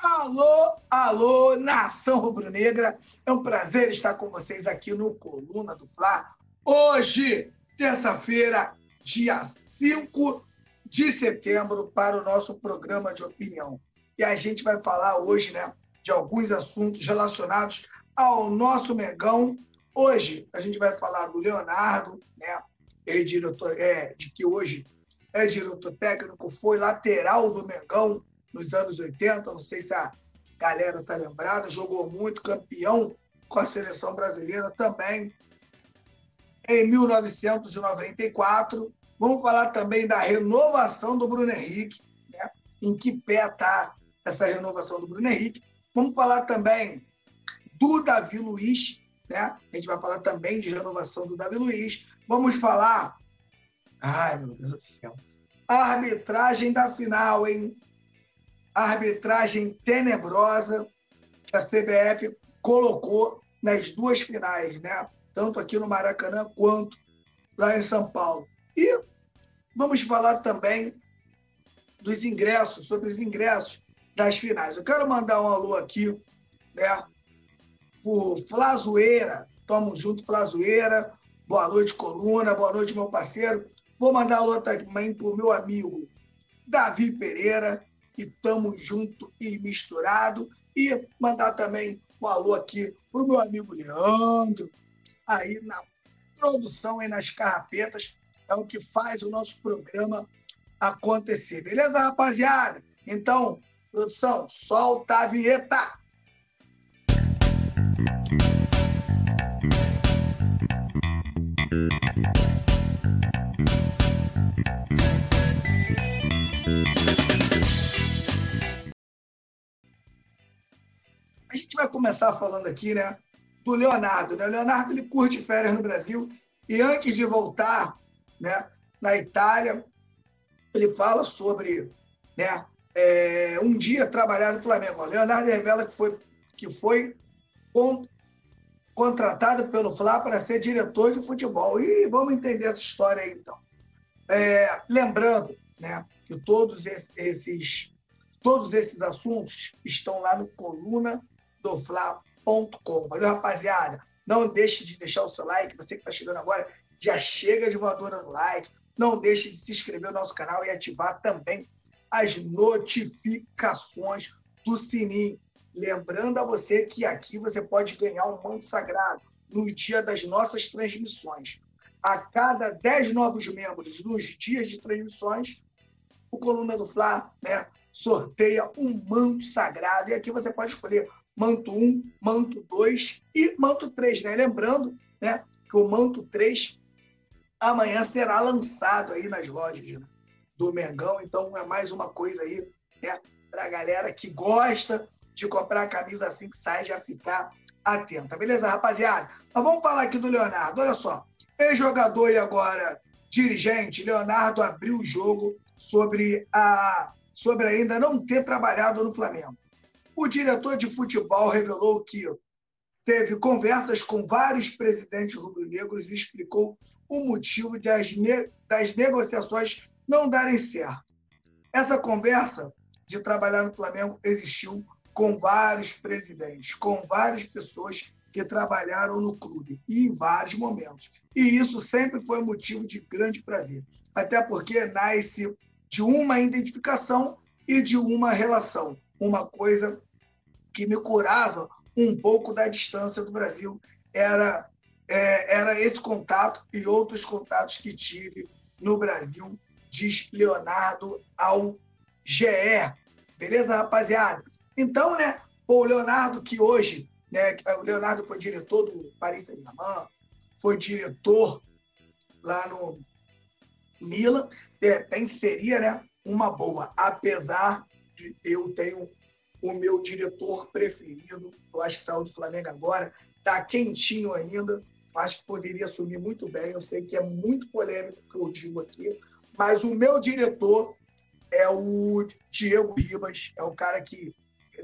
Alô, alô, nação rubro-negra. É um prazer estar com vocês aqui no Coluna do Fla. Hoje, terça-feira, dia 5 de setembro, para o nosso programa de opinião. E a gente vai falar hoje, né, de alguns assuntos relacionados ao nosso Megão. Hoje, a gente vai falar do Leonardo, né, é diretor, é, de que hoje é diretor técnico, foi lateral do Mengão nos anos 80, não sei se a galera está lembrada, jogou muito, campeão com a seleção brasileira também em 1994. Vamos falar também da renovação do Bruno Henrique, né? em que pé está essa renovação do Bruno Henrique. Vamos falar também do Davi Luiz, né? A gente vai falar também de renovação do Davi Luiz. Vamos falar. Ai, meu Deus do céu. A arbitragem da final, hein? Arbitragem tenebrosa que a CBF colocou nas duas finais, né? Tanto aqui no Maracanã quanto lá em São Paulo. E vamos falar também dos ingressos, sobre os ingressos das finais. Eu quero mandar um alô aqui, né? Por Flazoeira. Tamo junto, Flazoeira. Boa noite, coluna. Boa noite, meu parceiro. Vou mandar alô também pro meu amigo Davi Pereira. E tamo junto e misturado. E mandar também um alô aqui pro meu amigo Leandro, aí na produção e nas carrapetas. É o que faz o nosso programa acontecer. Beleza, rapaziada? Então, produção, solta a vinheta! Gente vai começar falando aqui, né, do Leonardo. Né? O Leonardo ele curte férias no Brasil e antes de voltar, né, na Itália, ele fala sobre, né, é, um dia trabalhar no Flamengo. O Leonardo revela que foi que foi contratado pelo Fla para ser diretor de futebol. E vamos entender essa história aí, então. É, lembrando né, que todos esses, todos esses assuntos estão lá no coluna do Fla.com. Valeu, rapaziada? Não deixe de deixar o seu like. Você que está chegando agora, já chega de voadora no like. Não deixe de se inscrever no nosso canal e ativar também as notificações do sininho. Lembrando a você que aqui você pode ganhar um manto sagrado no dia das nossas transmissões. A cada 10 novos membros nos dias de transmissões, o Coluna do Fla né, sorteia um manto sagrado. E aqui você pode escolher manto 1, manto 2 e manto 3. Né? Lembrando né, que o manto 3 amanhã será lançado aí nas lojas né, do Mengão. Então é mais uma coisa aí né, para a galera que gosta de comprar a camisa assim que sai, já ficar atenta. Beleza, rapaziada? Mas vamos falar aqui do Leonardo. Olha só, ex-jogador e agora dirigente, Leonardo abriu o jogo sobre, a, sobre ainda não ter trabalhado no Flamengo. O diretor de futebol revelou que teve conversas com vários presidentes rubro-negros e explicou o motivo das, ne das negociações não darem certo. Essa conversa de trabalhar no Flamengo existiu com vários presidentes, com várias pessoas que trabalharam no clube e em vários momentos. E isso sempre foi motivo de grande prazer, até porque nasce de uma identificação e de uma relação, uma coisa que me curava um pouco da distância do Brasil era é, era esse contato e outros contatos que tive no Brasil, diz Leonardo ao GE. Beleza, rapaziada? Então, né, o Leonardo, que hoje, né, o Leonardo foi diretor do Paris Saint-Germain, foi diretor lá no Milan, de repente seria né, uma boa, apesar de eu tenho o meu diretor preferido, eu acho que saiu do Flamengo agora, está quentinho ainda, acho que poderia assumir muito bem, eu sei que é muito polêmico o que eu digo aqui, mas o meu diretor é o Diego Ribas, é o cara que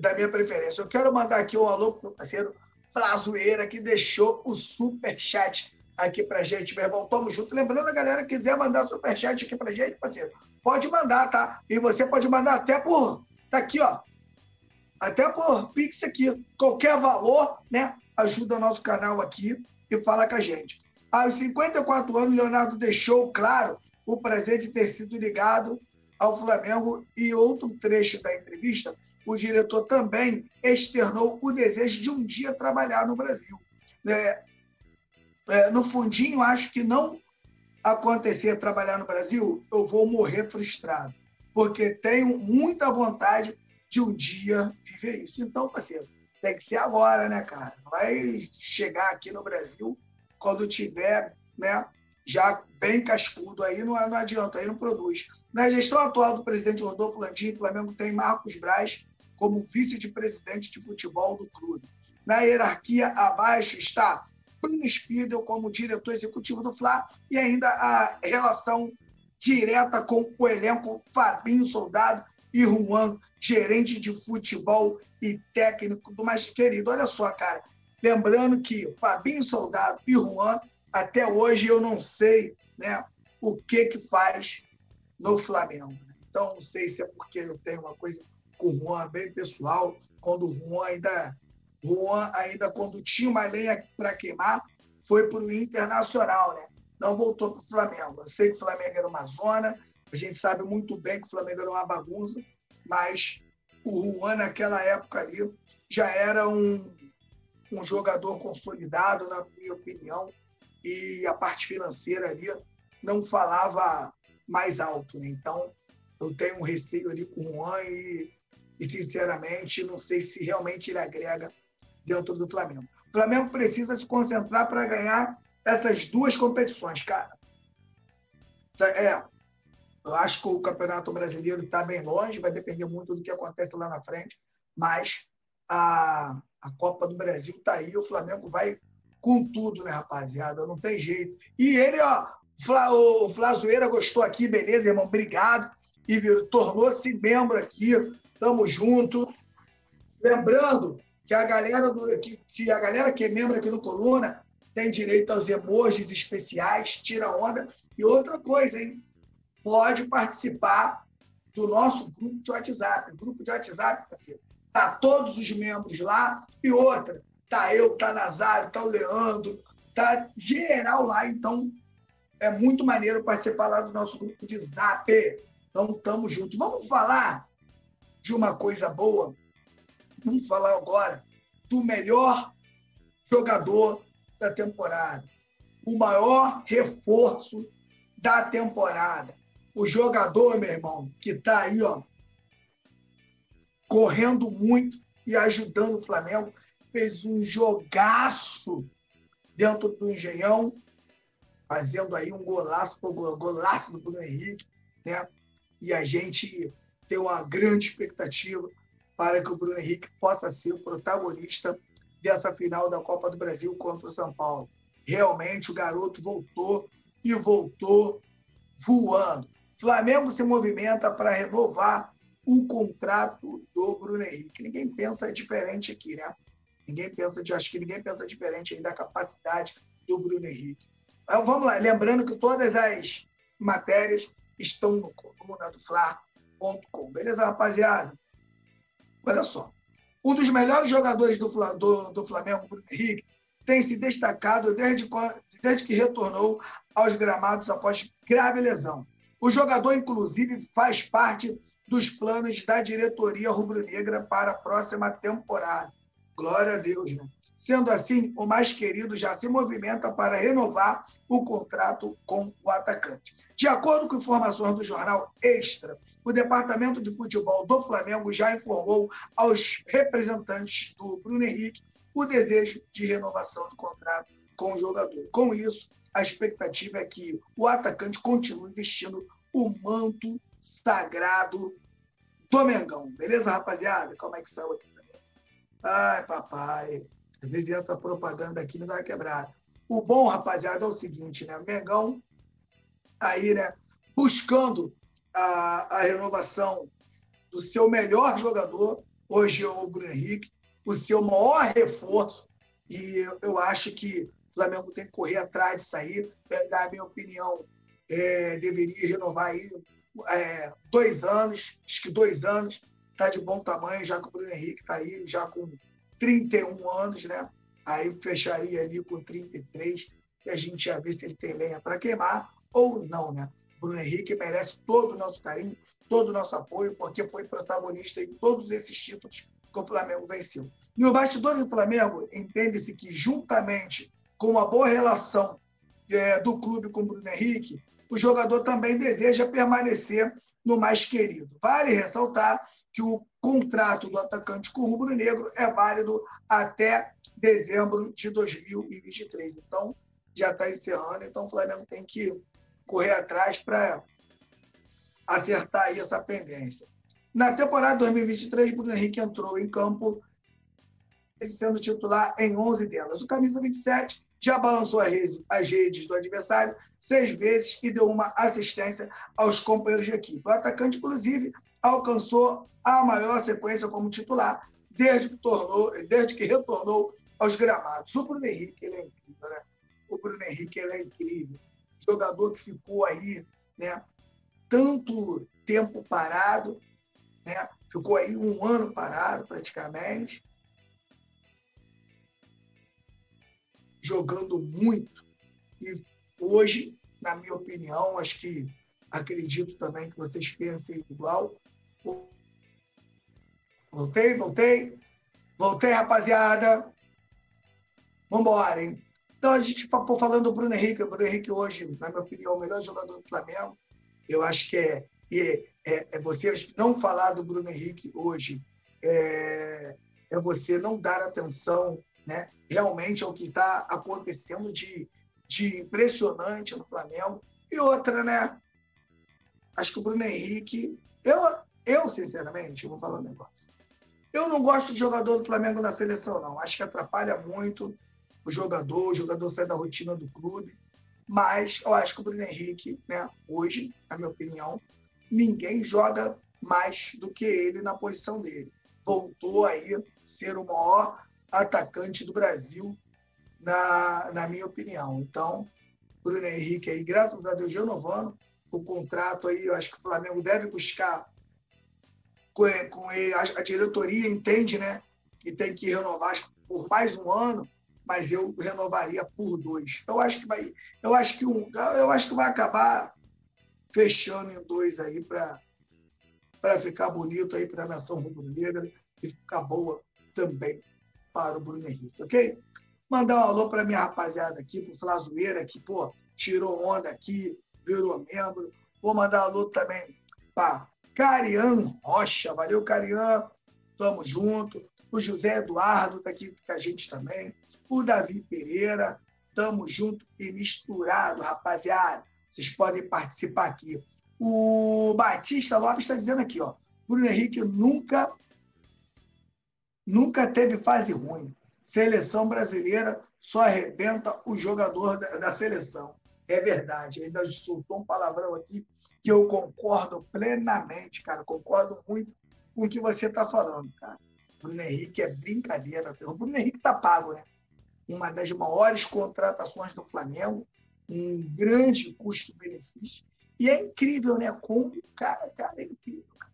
da minha preferência. Eu quero mandar aqui um alô pro meu parceiro Flazoeira, que deixou o super chat aqui pra gente, meu irmão. Tamo junto. Lembrando, a galera quiser mandar super chat aqui pra gente, parceiro, pode mandar, tá? E você pode mandar até por. Tá aqui, ó. Até por Pix aqui. Qualquer valor, né? Ajuda nosso canal aqui e fala com a gente. Aos 54 anos, Leonardo deixou claro o prazer de ter sido ligado ao Flamengo e outro trecho da entrevista, o diretor também externou o desejo de um dia trabalhar no Brasil. É, é, no fundinho, acho que não acontecer trabalhar no Brasil, eu vou morrer frustrado, porque tenho muita vontade de um dia viver isso. Então, parceiro, tem que ser agora, né, cara? Vai chegar aqui no Brasil quando tiver, né, já bem cascudo aí, não, não adianta, aí não produz. Na gestão atual do presidente Rodolfo Landim, o Flamengo tem Marcos Braz como vice de futebol do clube. Na hierarquia abaixo está Bruno Spiedel como diretor executivo do Fla e ainda a relação direta com o elenco Fabinho Soldado e Juan, gerente de futebol e técnico do mais querido. Olha só, cara, lembrando que Fabinho Soldado e Juan, até hoje eu não sei né, o que que faz no Flamengo. Né? Então, não sei se é porque eu tenho uma coisa com o Juan bem pessoal, quando o Juan ainda Juan, ainda quando tinha uma lenha para queimar, foi para o Internacional, né? Não voltou para o Flamengo. Eu sei que o Flamengo era uma zona, a gente sabe muito bem que o Flamengo era uma bagunça, mas o Juan, naquela época ali, já era um, um jogador consolidado, na minha opinião, e a parte financeira ali não falava mais alto. Né? Então, eu tenho um receio ali com o Juan e, e, sinceramente, não sei se realmente ele agrega dentro do Flamengo. O Flamengo precisa se concentrar para ganhar essas duas competições, cara. É, eu acho que o Campeonato Brasileiro está bem longe, vai depender muito do que acontece lá na frente, mas a, a Copa do Brasil está aí, o Flamengo vai com tudo, né, rapaziada? Não tem jeito. E ele, ó, o Flazoeira gostou aqui, beleza, irmão? Obrigado. E tornou-se membro aqui. Tamo junto. Lembrando que a galera do, que, que, a galera que é membro aqui no Coluna tem direito aos emojis especiais, tira onda. E outra coisa, hein? Pode participar do nosso grupo de WhatsApp. O grupo de WhatsApp, parceiro, tá todos os membros lá. E outra, tá eu, tá Nazário, tá o Leandro, tá geral lá. Então, é muito maneiro participar lá do nosso grupo de Zap. Então, tamo junto. Vamos falar de uma coisa boa Vamos falar agora do melhor jogador da temporada, o maior reforço da temporada. O jogador, meu irmão, que está aí, ó, correndo muito e ajudando o Flamengo, fez um jogaço dentro do Engenhão, fazendo aí um golaço, golaço do Bruno Henrique, né? E a gente tem uma grande expectativa para que o Bruno Henrique possa ser o protagonista dessa final da Copa do Brasil contra o São Paulo. Realmente o garoto voltou e voltou voando. Flamengo se movimenta para renovar o contrato do Bruno Henrique. Ninguém pensa diferente aqui, né? Ninguém pensa, acho que ninguém pensa diferente aí da capacidade do Bruno Henrique. Então, vamos lá, lembrando que todas as matérias estão no coluna do Fla.com. Beleza, rapaziada? Olha só. Um dos melhores jogadores do, do, do Flamengo, Bruno Henrique, tem se destacado desde, desde que retornou aos gramados após grave lesão. O jogador, inclusive, faz parte dos planos da diretoria rubro-negra para a próxima temporada. Glória a Deus, né? Sendo assim, o mais querido já se movimenta para renovar o contrato com o atacante. De acordo com informações do jornal Extra, o departamento de futebol do Flamengo já informou aos representantes do Bruno Henrique o desejo de renovação de contrato com o jogador. Com isso, a expectativa é que o atacante continue vestindo o manto sagrado do Mengão. Beleza, rapaziada? Como é que saiu aqui? Ai, papai. Às vezes entra propaganda aqui me dá uma quebrada. O bom, rapaziada, é o seguinte, né? O Mengão aí, né, buscando a, a renovação do seu melhor jogador, hoje é o Bruno Henrique, o seu maior reforço, e eu, eu acho que o Flamengo tem que correr atrás disso aí. É, na minha opinião, é, deveria renovar aí é, dois anos, acho que dois anos, tá de bom tamanho, já que o Bruno Henrique está aí, já com 31 anos, né? Aí fecharia ali com 33 e a gente ia ver se ele tem lenha para queimar ou não, né? Bruno Henrique merece todo o nosso carinho, todo o nosso apoio, porque foi protagonista em todos esses títulos que o Flamengo venceu. No bastidor do Flamengo, entende-se que, juntamente com uma boa relação é, do clube com o Bruno Henrique, o jogador também deseja permanecer no mais querido. Vale ressaltar que o contrato do atacante com o Rubro Negro é válido até dezembro de 2023. Então, já está encerrando, então o Flamengo tem que correr atrás para acertar aí essa pendência. Na temporada 2023, Bruno Henrique entrou em campo sendo titular em 11 delas. O camisa 27 já balançou as redes do adversário seis vezes e deu uma assistência aos companheiros de equipe. O atacante, inclusive, alcançou a maior sequência como titular desde que, tornou, desde que retornou aos gramados. O Bruno Henrique ele é incrível, né? O Bruno Henrique ele é incrível. Jogador que ficou aí, né? Tanto tempo parado, né? Ficou aí um ano parado praticamente, jogando muito. E hoje, na minha opinião, acho que acredito também que vocês pensem igual. Voltei, voltei. Voltei, rapaziada. Vambora, hein? Então, a gente for falando do Bruno Henrique. O Bruno Henrique hoje, na minha opinião, é o melhor jogador do Flamengo. Eu acho que é, é, é, é você não falar do Bruno Henrique hoje é, é você não dar atenção né, realmente ao que está acontecendo de, de impressionante no Flamengo. E outra, né? Acho que o Bruno Henrique. Eu, eu sinceramente, vou falar um negócio. Eu não gosto de jogador do Flamengo na seleção, não. Acho que atrapalha muito o jogador, o jogador sai da rotina do clube. Mas eu acho que o Bruno Henrique, né, hoje, na minha opinião, ninguém joga mais do que ele na posição dele. Voltou aí ser o maior atacante do Brasil, na, na minha opinião. Então, Bruno Henrique aí, graças a Deus, renovando o contrato aí, eu acho que o Flamengo deve buscar com, com ele, a, a diretoria entende, né, que tem que renovar por mais um ano, mas eu renovaria por dois. Eu acho que vai, eu acho que um, eu acho que vai acabar fechando em dois aí para para ficar bonito aí para a nação rubro-negra e ficar boa também para o Bruno Henrique, ok? Mandar um alô para minha rapaziada aqui, para o Flazoeira, que, pô, tirou onda aqui, virou membro. Vou mandar um alô também para Carian Rocha. Valeu, Carian. Tamo junto. O José Eduardo está aqui com a gente também. O Davi Pereira. Tamo junto e misturado, rapaziada. Vocês podem participar aqui. O Batista Lopes está dizendo aqui, ó. Bruno Henrique nunca nunca teve fase ruim. Seleção brasileira só arrebenta o jogador da, da seleção. É verdade. Ainda soltou um palavrão aqui que eu concordo plenamente, cara. Concordo muito com o que você está falando, cara. Bruno Henrique é brincadeira. O Bruno Henrique está pago, né? Uma das maiores contratações do Flamengo, um grande custo-benefício. E é incrível, né? Como o cara, cara, é incrível. Cara.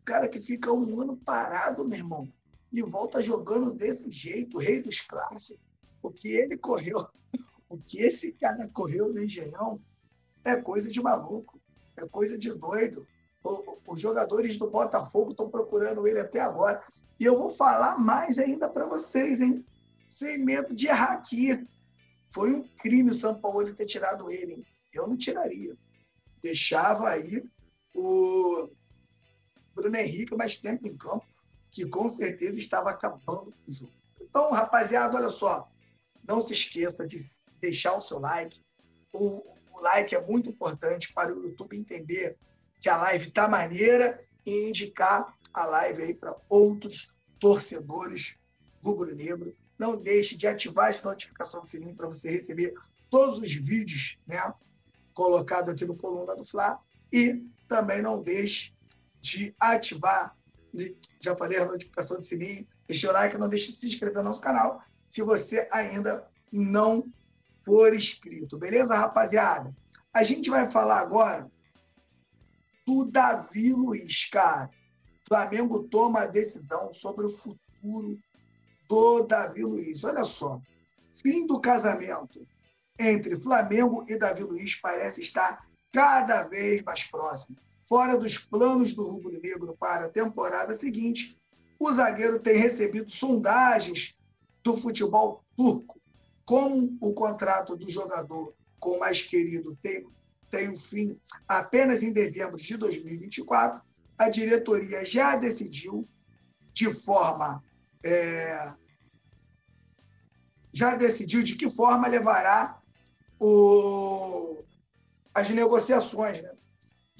O cara que fica um ano parado, meu irmão, e volta jogando desse jeito, rei dos clássicos. O que ele correu, o que esse cara correu no Engenhão é coisa de maluco, é coisa de doido. O, os jogadores do Botafogo estão procurando ele até agora. E eu vou falar mais ainda para vocês, hein? Sem medo de errar aqui. Foi um crime o São Paulo ter tirado ele. Hein? Eu não tiraria. Deixava aí o Bruno Henrique mais tempo em campo que com certeza estava acabando com o jogo. Então, rapaziada, olha só, não se esqueça de deixar o seu like. O, o like é muito importante para o YouTube entender que a live está maneira e indicar a live aí para outros torcedores rubro-negro. Não deixe de ativar as notificações do sininho para você receber todos os vídeos né, colocados aqui no Coluna do Fla. E também não deixe de ativar já falei a notificação do sininho, deixe o like, não deixe de se inscrever no nosso canal se você ainda não for inscrito. Beleza, rapaziada? A gente vai falar agora do Davi Luiz, cara. Flamengo toma a decisão sobre o futuro do Davi Luiz. Olha só, fim do casamento entre Flamengo e Davi Luiz parece estar cada vez mais próximo. Fora dos planos do rubro-negro para a temporada seguinte, o zagueiro tem recebido sondagens do futebol turco. Como o contrato do jogador com o mais querido tem, tem um fim apenas em dezembro de 2024, a diretoria já decidiu de forma. É, já decidiu de que forma levará o, as negociações. Né?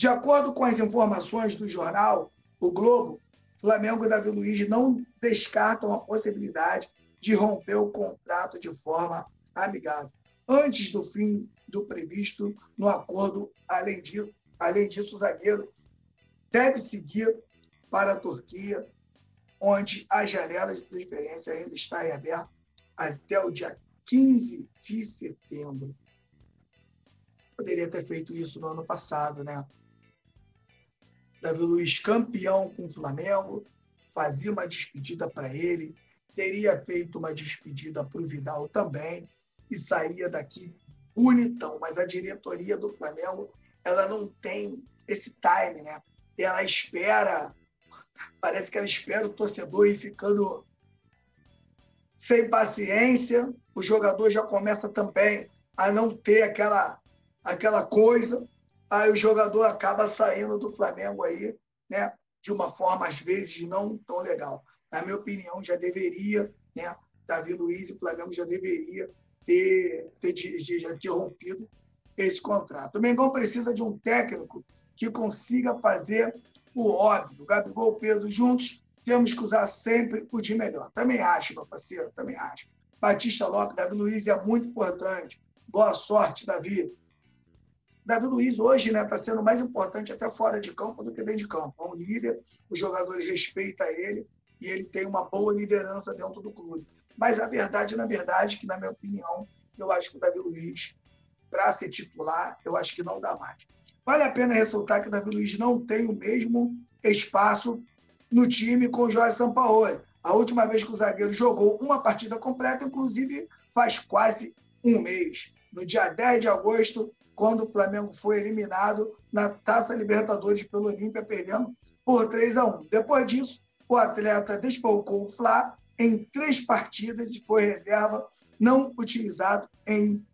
De acordo com as informações do jornal O Globo, Flamengo e Davi Luiz não descartam a possibilidade de romper o contrato de forma amigável, antes do fim do previsto no acordo. Além disso, além disso o zagueiro deve seguir para a Turquia, onde a janela de transferência ainda está aberta até o dia 15 de setembro. Poderia ter feito isso no ano passado, né? Davi Luiz campeão com o Flamengo, fazia uma despedida para ele, teria feito uma despedida para o Vidal também e saía daqui bonitão. Mas a diretoria do Flamengo ela não tem esse time, né? Ela espera, parece que ela espera o torcedor ir ficando sem paciência, o jogador já começa também a não ter aquela, aquela coisa, aí o jogador acaba saindo do Flamengo aí, né? De uma forma, às vezes, não tão legal. Na minha opinião, já deveria, né? Davi Luiz e Flamengo já deveria ter, ter, já ter rompido esse contrato. O Mengão precisa de um técnico que consiga fazer o óbvio. Gabigol e Pedro juntos, temos que usar sempre o de melhor. Também acho, meu parceiro, também acho. Batista Lopes, Davi Luiz é muito importante. Boa sorte, Davi. Davi Luiz hoje está né, tá sendo mais importante até fora de campo do que dentro de campo. É um líder, os jogadores respeitam ele e ele tem uma boa liderança dentro do clube. Mas a verdade, na verdade, que na minha opinião, eu acho que o Davi Luiz, para ser titular, eu acho que não dá mais. Vale a pena ressaltar que o Davi Luiz não tem o mesmo espaço no time com o Jorge Sampaoli. A última vez que o zagueiro jogou uma partida completa, inclusive, faz quase um mês. No dia 10 de agosto, quando o Flamengo foi eliminado na Taça Libertadores pelo Olímpia, perdendo por 3 a 1. Depois disso, o atleta desfalcou o Fla em três partidas e foi reserva, não utilizado em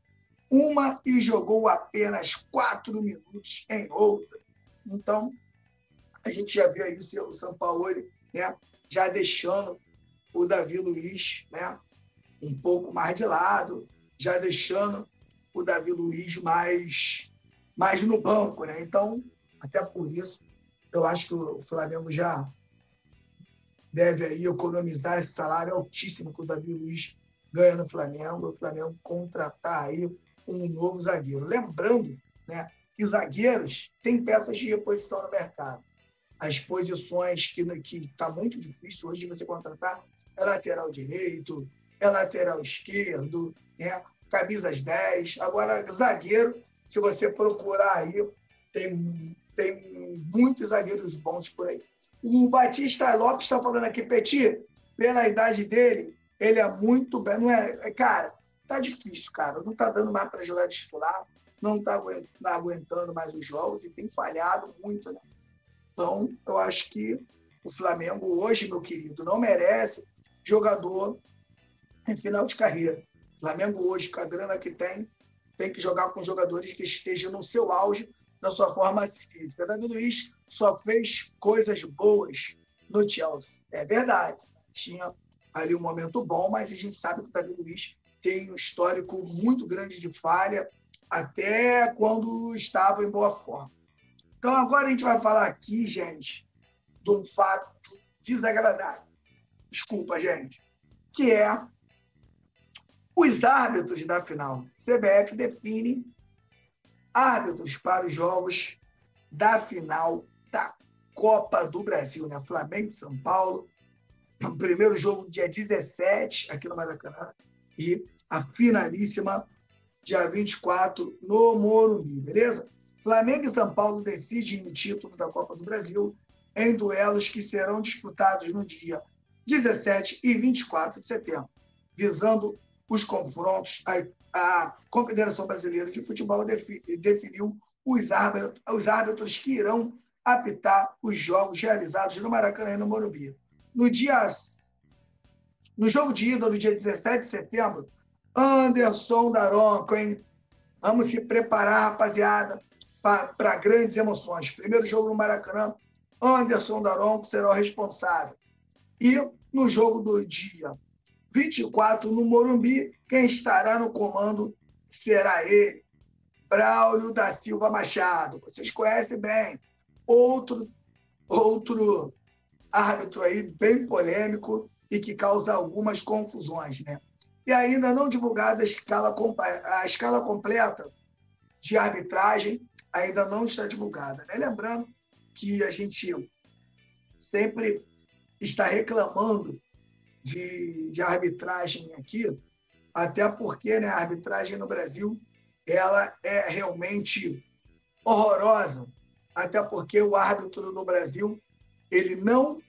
uma e jogou apenas quatro minutos em outra. Então, a gente já viu aí o São Paulo né, já deixando o Davi Luiz né, um pouco mais de lado, já deixando o Davi Luiz mais, mais no banco. Né? Então, até por isso, eu acho que o Flamengo já deve aí economizar esse salário altíssimo que o Davi Luiz ganha no Flamengo, o Flamengo contratar aí um novo zagueiro. Lembrando né, que zagueiros têm peças de reposição no mercado. As posições que está muito difícil hoje de você contratar é lateral direito, é lateral esquerdo, né? Camisas 10. Agora, zagueiro, se você procurar aí, tem, tem muitos zagueiros bons por aí. O Batista Lopes está falando aqui, Petit, pela idade dele, ele é muito bem. Não é, é cara, tá difícil, cara. Não tá dando mais para jogar titular, não tá aguentando mais os jogos e tem falhado muito, né? Então, eu acho que o Flamengo hoje, meu querido, não merece jogador em final de carreira. O Flamengo hoje, com a grana que tem, tem que jogar com jogadores que estejam no seu auge da sua forma física. Davi Luiz só fez coisas boas no Chelsea. É verdade. Tinha ali um momento bom, mas a gente sabe que o Davi Luiz tem um histórico muito grande de falha, até quando estava em boa forma. Então, agora a gente vai falar aqui, gente, de um fato desagradável. Desculpa, gente. Que é os árbitros da final. CBF define árbitros para os jogos da final da Copa do Brasil, né? Flamengo e São Paulo. Primeiro jogo, dia 17, aqui no Maracanã. E a finalíssima, dia 24, no Morumbi, beleza? Flamengo e São Paulo decidem o título da Copa do Brasil em duelos que serão disputados no dia 17 e 24 de setembro, visando os confrontos. A, a Confederação Brasileira de Futebol definiu os árbitros, os árbitros que irão apitar os jogos realizados no Maracanã e no Morumbi. No dia no jogo de ida, no dia 17 de setembro, Anderson Daronco, hein? Vamos se preparar, rapaziada, para grandes emoções. Primeiro jogo no Maracanã, Anderson Daronco será o responsável. E no jogo do dia 24, no Morumbi, quem estará no comando será ele, Braulio da Silva Machado. Vocês conhecem bem. Outro, outro árbitro aí bem polêmico e que causa algumas confusões, né? E ainda não divulgada a escala, a escala completa de arbitragem, ainda não está divulgada. Né? Lembrando que a gente sempre está reclamando de, de arbitragem aqui, até porque né, a arbitragem no Brasil ela é realmente horrorosa, até porque o árbitro no Brasil ele não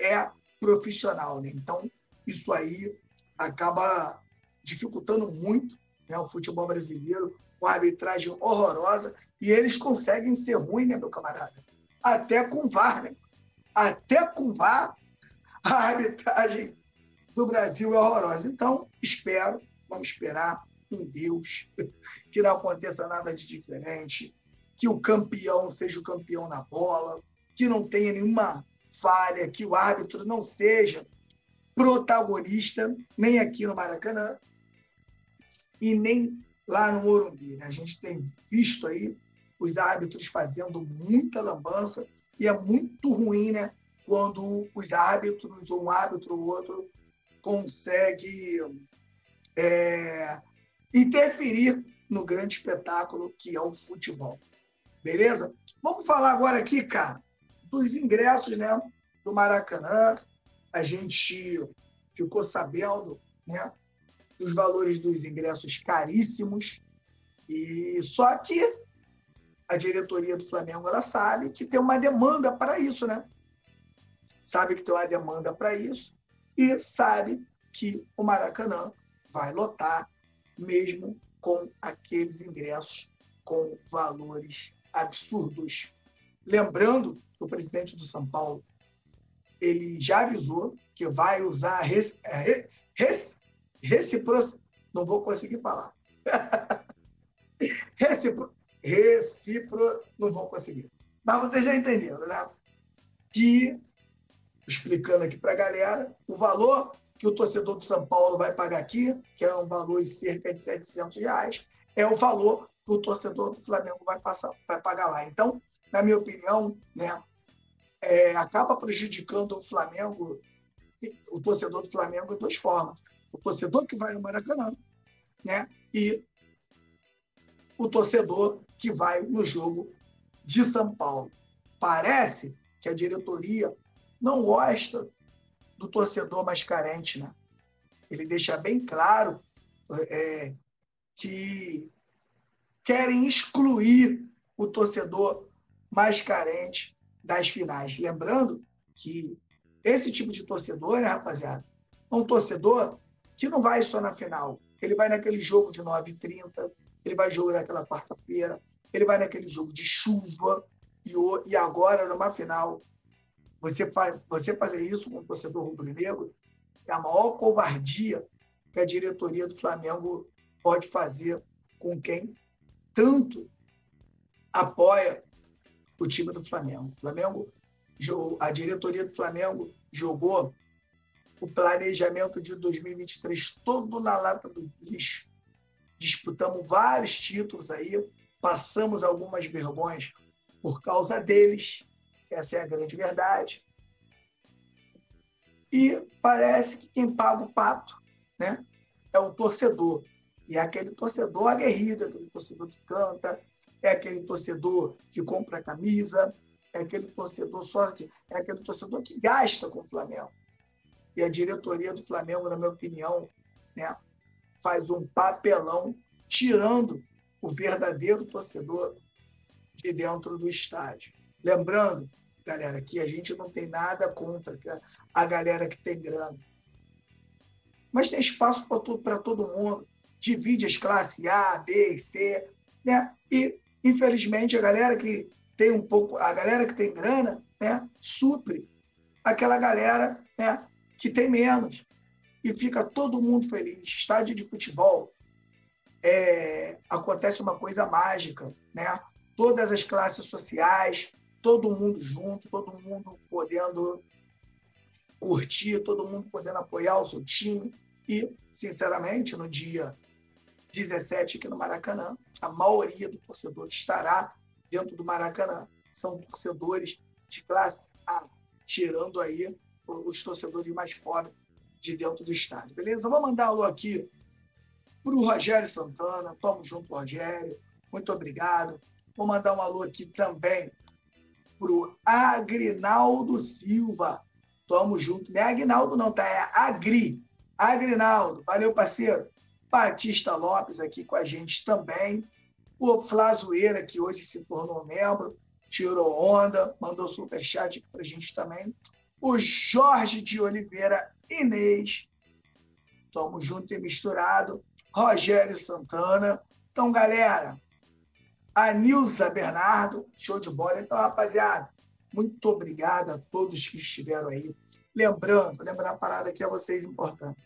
é profissional, né? Então isso aí acaba dificultando muito né, o futebol brasileiro, com arbitragem horrorosa, e eles conseguem ser ruins, né, meu camarada? Até com VAR, né? Até com VAR, a arbitragem do Brasil é horrorosa. Então, espero, vamos esperar em Deus, que não aconteça nada de diferente, que o campeão seja o campeão na bola, que não tenha nenhuma falha, que o árbitro não seja protagonista, nem aqui no Maracanã e nem lá no Morumbi. Né? A gente tem visto aí os árbitros fazendo muita lambança e é muito ruim né, quando os árbitros, ou um árbitro ou outro, consegue é, interferir no grande espetáculo que é o futebol. Beleza? Vamos falar agora aqui, cara, dos ingressos né, do Maracanã. A gente ficou sabendo né, dos valores dos ingressos caríssimos. E só que a diretoria do Flamengo ela sabe que tem uma demanda para isso, né? Sabe que tem uma demanda para isso e sabe que o Maracanã vai lotar mesmo com aqueles ingressos com valores absurdos. Lembrando que o presidente do São Paulo ele já avisou que vai usar res, res, reciprocidade. Não vou conseguir falar. recipro, recipro, não vou conseguir. Mas vocês já entenderam, né? Que, explicando aqui para a galera, o valor que o torcedor do São Paulo vai pagar aqui, que é um valor de cerca de 700 reais, é o valor que o torcedor do Flamengo vai, passar, vai pagar lá. Então, na minha opinião, né, é, acaba prejudicando o Flamengo, o torcedor do Flamengo de duas formas. O torcedor que vai no Maracanã, né? E o torcedor que vai no jogo de São Paulo. Parece que a diretoria não gosta do torcedor mais carente, né? Ele deixa bem claro é, que querem excluir o torcedor mais carente das finais. Lembrando que esse tipo de torcedor, né, rapaziada, é um torcedor que não vai só na final. Ele vai naquele jogo de 9h30, ele vai jogo daquela quarta-feira, ele vai naquele jogo de chuva, e, e agora, numa final, você, faz, você fazer isso com o torcedor rubro-negro é a maior covardia que a diretoria do Flamengo pode fazer com quem tanto apoia o time do Flamengo. O Flamengo, a diretoria do Flamengo jogou o planejamento de 2023 todo na lata do lixo. Disputamos vários títulos aí, passamos algumas vergonhas por causa deles. Essa é a grande verdade. E parece que quem paga o pato né, é o torcedor. E é aquele torcedor aguerrido, aquele torcedor que canta, é aquele torcedor que compra camisa, é aquele torcedor só que é aquele torcedor que gasta com o Flamengo. E a diretoria do Flamengo, na minha opinião, né, faz um papelão tirando o verdadeiro torcedor de dentro do estádio. Lembrando galera, que a gente não tem nada contra a galera que tem grana. Mas tem espaço para todo mundo. Divide as classes A, B C, né? E, infelizmente, a galera que tem um pouco, a galera que tem grana, né, supre aquela galera, né, que tem menos. E fica todo mundo feliz. Estádio de futebol, é, acontece uma coisa mágica, né? Todas as classes sociais, todo mundo junto, todo mundo podendo curtir, todo mundo podendo apoiar o seu time. E, sinceramente, no dia 17 aqui no Maracanã, a maioria do torcedor estará dentro do Maracanã. São torcedores de classe A, tirando aí os torcedores mais pobres de dentro do estádio. Beleza? Vou mandar alô aqui para o Rogério Santana. Tamo junto, Rogério. Muito obrigado. Vou mandar um alô aqui também para o Agrinaldo Silva. Tamo junto. Não é Agnaldo, não, tá? É Agri. Agrinaldo. Valeu, parceiro. Batista Lopes aqui com a gente também. O Flazoeira, que hoje se tornou membro, tirou onda, mandou superchat aqui para a gente também. O Jorge de Oliveira Inês. Tamo junto e misturado. Rogério Santana. Então, galera, a Nilza Bernardo, show de bola. Então, rapaziada, muito obrigado a todos que estiveram aí. Lembrando, lembrando a parada aqui a vocês importante.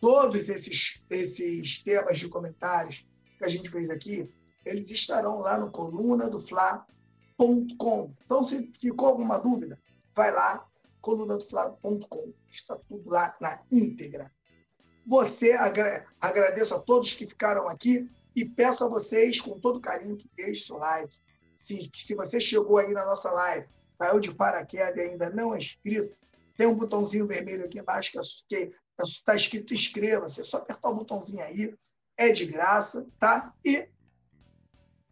Todos esses, esses temas de comentários que a gente fez aqui, eles estarão lá no coluna do Fla.com. Então, se ficou alguma dúvida, vai lá, coluna do Fla.com. Está tudo lá na íntegra. Você, agradeço a todos que ficaram aqui e peço a vocês, com todo carinho, que deixem seu like. Se, se você chegou aí na nossa live, caiu de paraquedas e ainda não é inscrito, tem um botãozinho vermelho aqui embaixo que está é escrito inscreva-se. É só apertar o botãozinho aí, é de graça, tá? E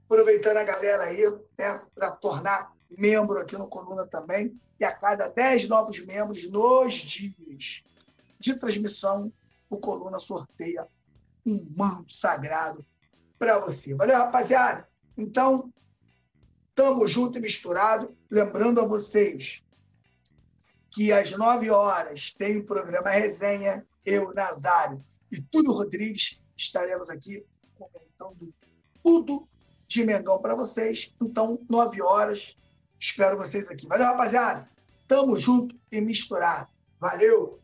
aproveitando a galera aí, né, para tornar membro aqui no Coluna também. E a cada 10 novos membros nos dias de transmissão, o Coluna sorteia um manto sagrado para você. Valeu, rapaziada? Então, tamo junto e misturado. Lembrando a vocês que às 9 horas tem o programa Resenha, eu, Nazário e Túlio Rodrigues estaremos aqui comentando tudo de Mengão para vocês. Então, 9 horas, espero vocês aqui. Valeu, rapaziada? Tamo junto e misturado. Valeu!